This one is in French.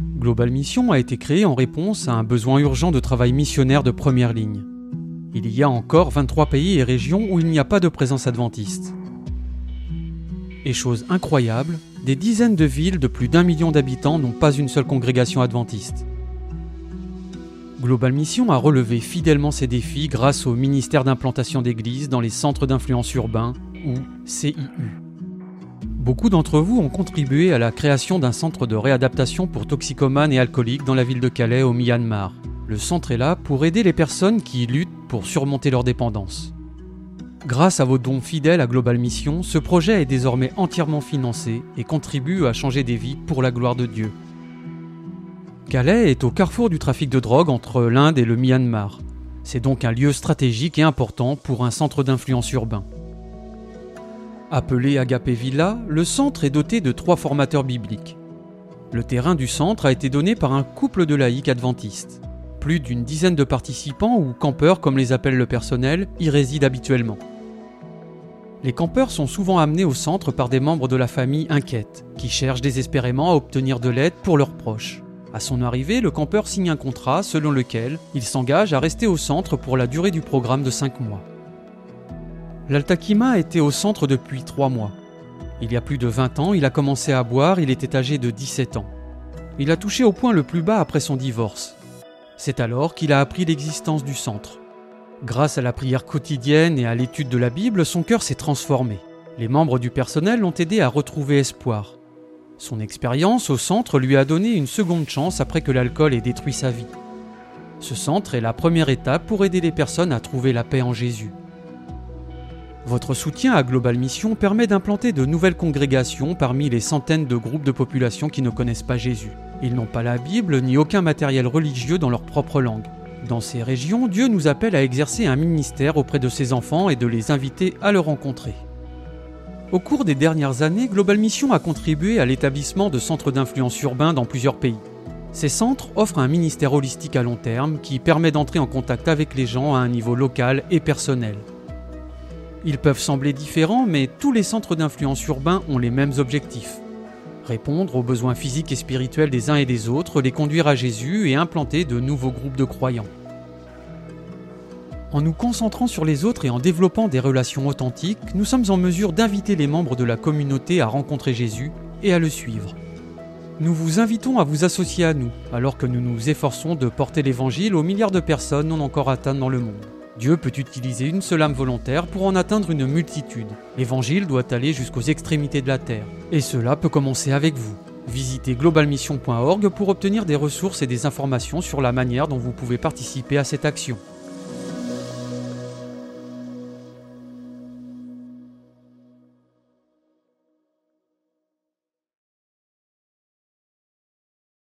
Global Mission a été créé en réponse à un besoin urgent de travail missionnaire de première ligne. Il y a encore 23 pays et régions où il n'y a pas de présence adventiste. Et chose incroyable, des dizaines de villes de plus d'un million d'habitants n'ont pas une seule congrégation adventiste. Global Mission a relevé fidèlement ces défis grâce au ministère d'implantation d'églises dans les centres d'influence urbains, ou CIU. Beaucoup d'entre vous ont contribué à la création d'un centre de réadaptation pour toxicomanes et alcooliques dans la ville de Calais au Myanmar. Le centre est là pour aider les personnes qui luttent pour surmonter leur dépendance. Grâce à vos dons fidèles à Global Mission, ce projet est désormais entièrement financé et contribue à changer des vies pour la gloire de Dieu. Calais est au carrefour du trafic de drogue entre l'Inde et le Myanmar. C'est donc un lieu stratégique et important pour un centre d'influence urbain. Appelé Agapé Villa, le centre est doté de trois formateurs bibliques. Le terrain du centre a été donné par un couple de laïcs adventistes. Plus d'une dizaine de participants ou campeurs, comme les appelle le personnel, y résident habituellement. Les campeurs sont souvent amenés au centre par des membres de la famille inquiètes, qui cherchent désespérément à obtenir de l'aide pour leurs proches. À son arrivée, le campeur signe un contrat selon lequel il s'engage à rester au centre pour la durée du programme de 5 mois. L'Altakima était au centre depuis 3 mois. Il y a plus de 20 ans, il a commencé à boire, il était âgé de 17 ans. Il a touché au point le plus bas après son divorce. C'est alors qu'il a appris l'existence du centre. Grâce à la prière quotidienne et à l'étude de la Bible, son cœur s'est transformé. Les membres du personnel l'ont aidé à retrouver espoir. Son expérience au centre lui a donné une seconde chance après que l'alcool ait détruit sa vie. Ce centre est la première étape pour aider les personnes à trouver la paix en Jésus. Votre soutien à Global Mission permet d'implanter de nouvelles congrégations parmi les centaines de groupes de population qui ne connaissent pas Jésus. Ils n'ont pas la Bible ni aucun matériel religieux dans leur propre langue. Dans ces régions, Dieu nous appelle à exercer un ministère auprès de ses enfants et de les inviter à le rencontrer. Au cours des dernières années, Global Mission a contribué à l'établissement de centres d'influence urbains dans plusieurs pays. Ces centres offrent un ministère holistique à long terme qui permet d'entrer en contact avec les gens à un niveau local et personnel. Ils peuvent sembler différents, mais tous les centres d'influence urbains ont les mêmes objectifs. Répondre aux besoins physiques et spirituels des uns et des autres, les conduire à Jésus et implanter de nouveaux groupes de croyants. En nous concentrant sur les autres et en développant des relations authentiques, nous sommes en mesure d'inviter les membres de la communauté à rencontrer Jésus et à le suivre. Nous vous invitons à vous associer à nous, alors que nous nous efforçons de porter l'Évangile aux milliards de personnes non encore atteintes dans le monde. Dieu peut utiliser une seule âme volontaire pour en atteindre une multitude. L'Évangile doit aller jusqu'aux extrémités de la terre. Et cela peut commencer avec vous. Visitez globalmission.org pour obtenir des ressources et des informations sur la manière dont vous pouvez participer à cette action.